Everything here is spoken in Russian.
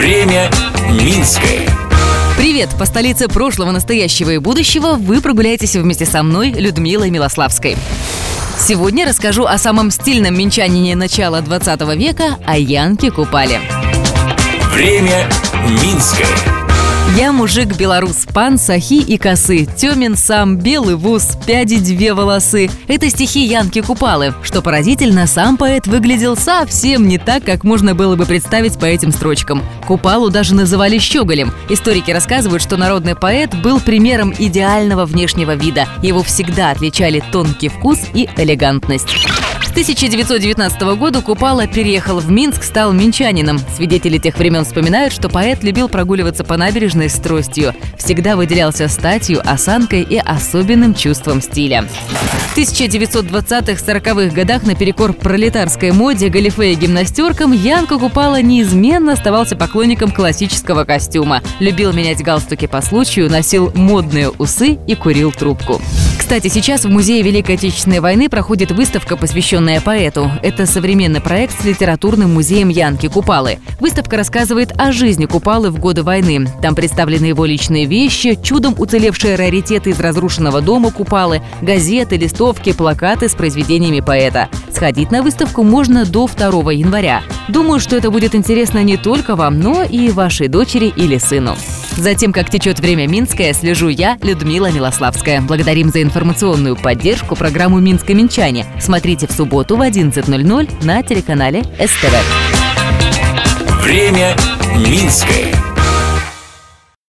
Время Минское. Привет! По столице прошлого, настоящего и будущего вы прогуляетесь вместе со мной, Людмилой Милославской. Сегодня расскажу о самом стильном минчанине начала 20 века, о Янке Купале. Время Минское. Я мужик белорус, пан, сахи и косы, темен сам, белый вуз, пяди две волосы. Это стихи Янки Купалы. Что поразительно, сам поэт выглядел совсем не так, как можно было бы представить по этим строчкам. Купалу даже называли щеголем. Историки рассказывают, что народный поэт был примером идеального внешнего вида. Его всегда отличали тонкий вкус и элегантность. С 1919 года Купала переехал в Минск, стал минчанином. Свидетели тех времен вспоминают, что поэт любил прогуливаться по набережной с тростью. Всегда выделялся статью, осанкой и особенным чувством стиля. В 1920-40-х годах наперекор пролетарской моде, галифе и гимнастеркам Янка Купала неизменно оставался поклонником классического костюма. Любил менять галстуки по случаю, носил модные усы и курил трубку. Кстати, сейчас в Музее Великой Отечественной войны проходит выставка, посвященная поэту. Это современный проект с литературным музеем Янки Купалы. Выставка рассказывает о жизни Купалы в годы войны. Там представлены его личные вещи, чудом уцелевшие раритеты из разрушенного дома Купалы, газеты, листовки, плакаты с произведениями поэта. Сходить на выставку можно до 2 января. Думаю, что это будет интересно не только вам, но и вашей дочери или сыну. Затем, как течет время Минское, слежу я, Людмила Милославская. Благодарим за информационную поддержку программу «Минск-Минчане». Смотрите в субботу в 11.00 на телеканале СТВ. Время Минское.